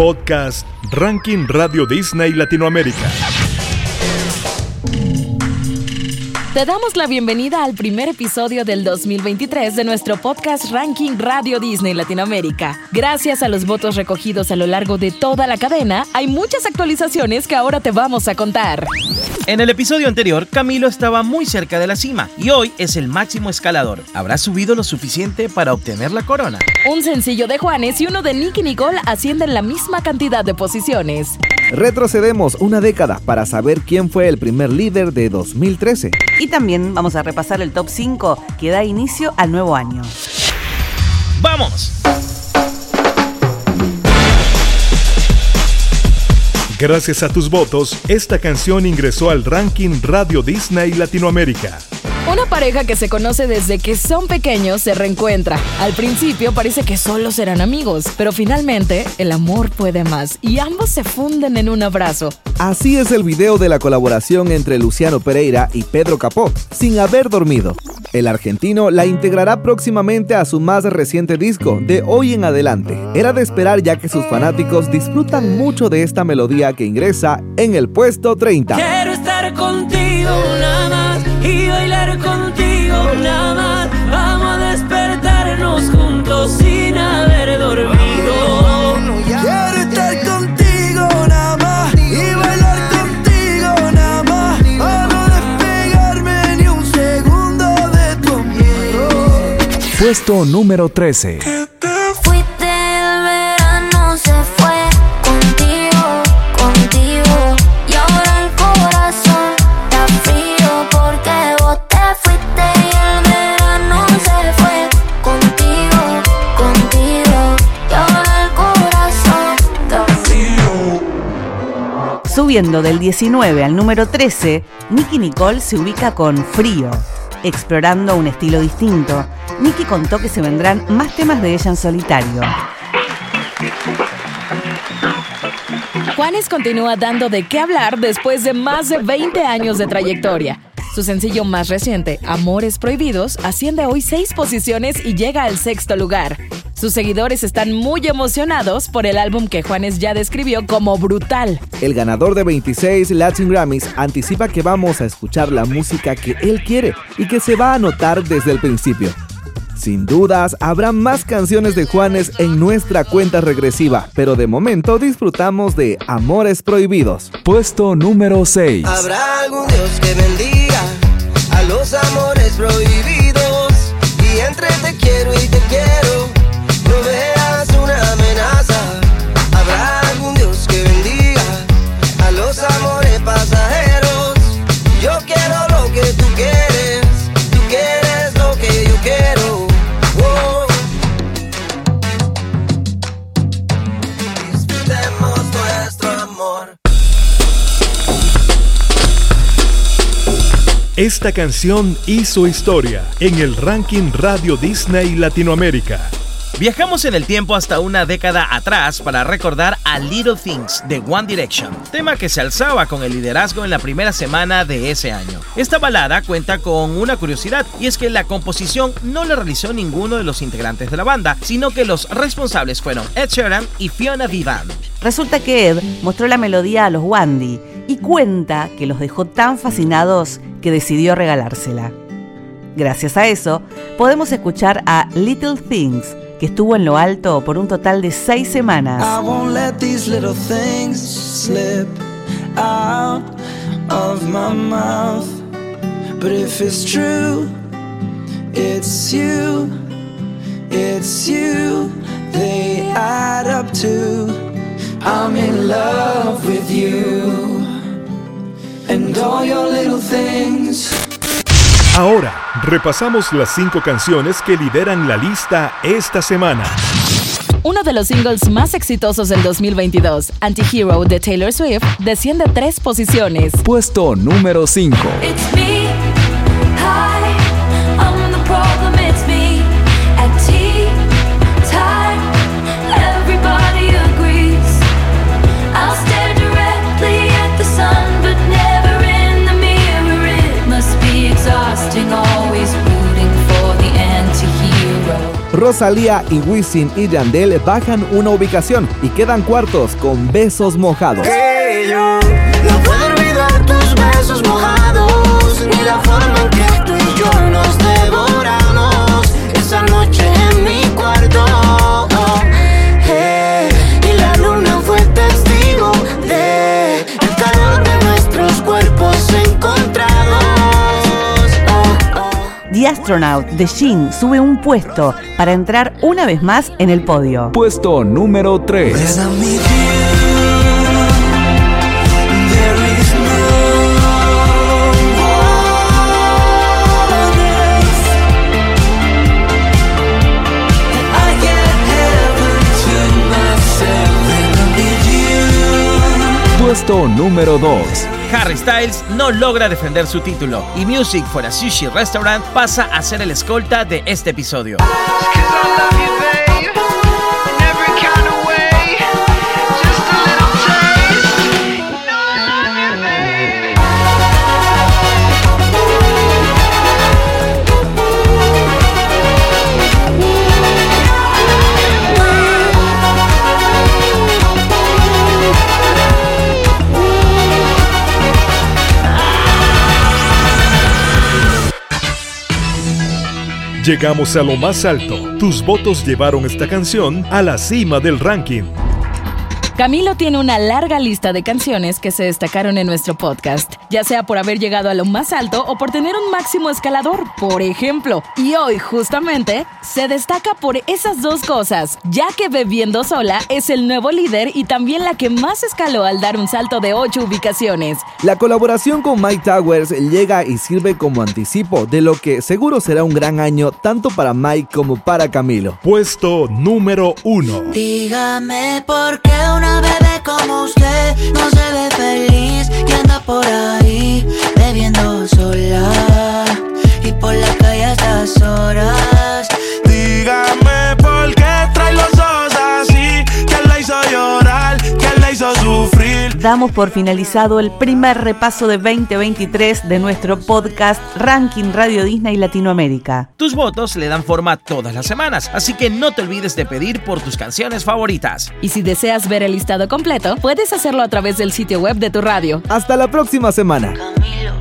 Podcast Ranking Radio Disney Latinoamérica. Te damos la bienvenida al primer episodio del 2023 de nuestro podcast Ranking Radio Disney Latinoamérica. Gracias a los votos recogidos a lo largo de toda la cadena, hay muchas actualizaciones que ahora te vamos a contar. En el episodio anterior, Camilo estaba muy cerca de la cima y hoy es el máximo escalador. ¿Habrá subido lo suficiente para obtener la corona? Un sencillo de Juanes y uno de Nicky Nicole ascienden la misma cantidad de posiciones. Retrocedemos una década para saber quién fue el primer líder de 2013. Y también vamos a repasar el top 5 que da inicio al nuevo año. ¡Vamos! Gracias a tus votos, esta canción ingresó al ranking Radio Disney Latinoamérica. Una pareja que se conoce desde que son pequeños se reencuentra. Al principio parece que solo serán amigos, pero finalmente el amor puede más y ambos se funden en un abrazo. Así es el video de la colaboración entre Luciano Pereira y Pedro Capó, Sin haber dormido. El argentino la integrará próximamente a su más reciente disco, de hoy en adelante. Era de esperar ya que sus fanáticos disfrutan mucho de esta melodía que ingresa en el puesto 30. Quiero estar contigo nada más y bailar contigo nada más. Vamos a despertarnos juntos sin haber dormido. Quiero estar contigo nada más y bailar contigo nada más. Para no despegarme ni un segundo de tu amor. Puesto número 13. Subiendo del 19 al número 13, Nicky Nicole se ubica con Frío. Explorando un estilo distinto, Nicky contó que se vendrán más temas de ella en solitario. Juanes continúa dando de qué hablar después de más de 20 años de trayectoria. Su sencillo más reciente, Amores Prohibidos, asciende hoy seis posiciones y llega al sexto lugar. Sus seguidores están muy emocionados por el álbum que Juanes ya describió como brutal. El ganador de 26 Latin Grammys anticipa que vamos a escuchar la música que él quiere y que se va a notar desde el principio. Sin dudas, habrá más canciones de Juanes en nuestra cuenta regresiva, pero de momento disfrutamos de Amores Prohibidos. Puesto número 6. Habrá algún Dios que Esta canción hizo historia en el ranking Radio Disney Latinoamérica. Viajamos en el tiempo hasta una década atrás para recordar a Little Things de One Direction, tema que se alzaba con el liderazgo en la primera semana de ese año. Esta balada cuenta con una curiosidad y es que la composición no la realizó ninguno de los integrantes de la banda, sino que los responsables fueron Ed Sheeran y Fiona Vivan. Resulta que Ed mostró la melodía a los Wandy y cuenta que los dejó tan fascinados que decidió regalársela. Gracias a eso, podemos escuchar a Little Things, que estuvo en lo alto por un total de seis semanas. I won't let these little things slip out of my mouth. But if it's true, it's you, it's you, they add up to. I'm in love with you Ahora, repasamos las cinco canciones que lideran la lista esta semana. Uno de los singles más exitosos del 2022, Antihero de Taylor Swift, desciende tres posiciones. Puesto número 5. Rosalía y Wisin y Yandel bajan una ubicación y quedan cuartos con besos mojados. Astronaut de Shin sube un puesto para entrar una vez más en el podio. Puesto número 3. As I'm with you, there is no one else. I get heaven to myself when I'm with you. Puesto número 2. Harry Styles no logra defender su título y Music for a Sushi Restaurant pasa a ser el escolta de este episodio. Llegamos a lo más alto. Tus votos llevaron esta canción a la cima del ranking. Camilo tiene una larga lista de canciones que se destacaron en nuestro podcast, ya sea por haber llegado a lo más alto o por tener un máximo escalador, por ejemplo. Y hoy, justamente, se destaca por esas dos cosas, ya que Bebiendo Sola es el nuevo líder y también la que más escaló al dar un salto de 8 ubicaciones. La colaboración con Mike Towers llega y sirve como anticipo de lo que seguro será un gran año tanto para Mike como para Camilo. Puesto número 1. Dígame por qué una bebé como usted no se ve feliz anda por ahí bebiendo sola y por la calle a estas horas. Damos por finalizado el primer repaso de 2023 de nuestro podcast Ranking Radio Disney Latinoamérica. Tus votos le dan forma todas las semanas, así que no te olvides de pedir por tus canciones favoritas. Y si deseas ver el listado completo, puedes hacerlo a través del sitio web de tu radio. Hasta la próxima semana. Camila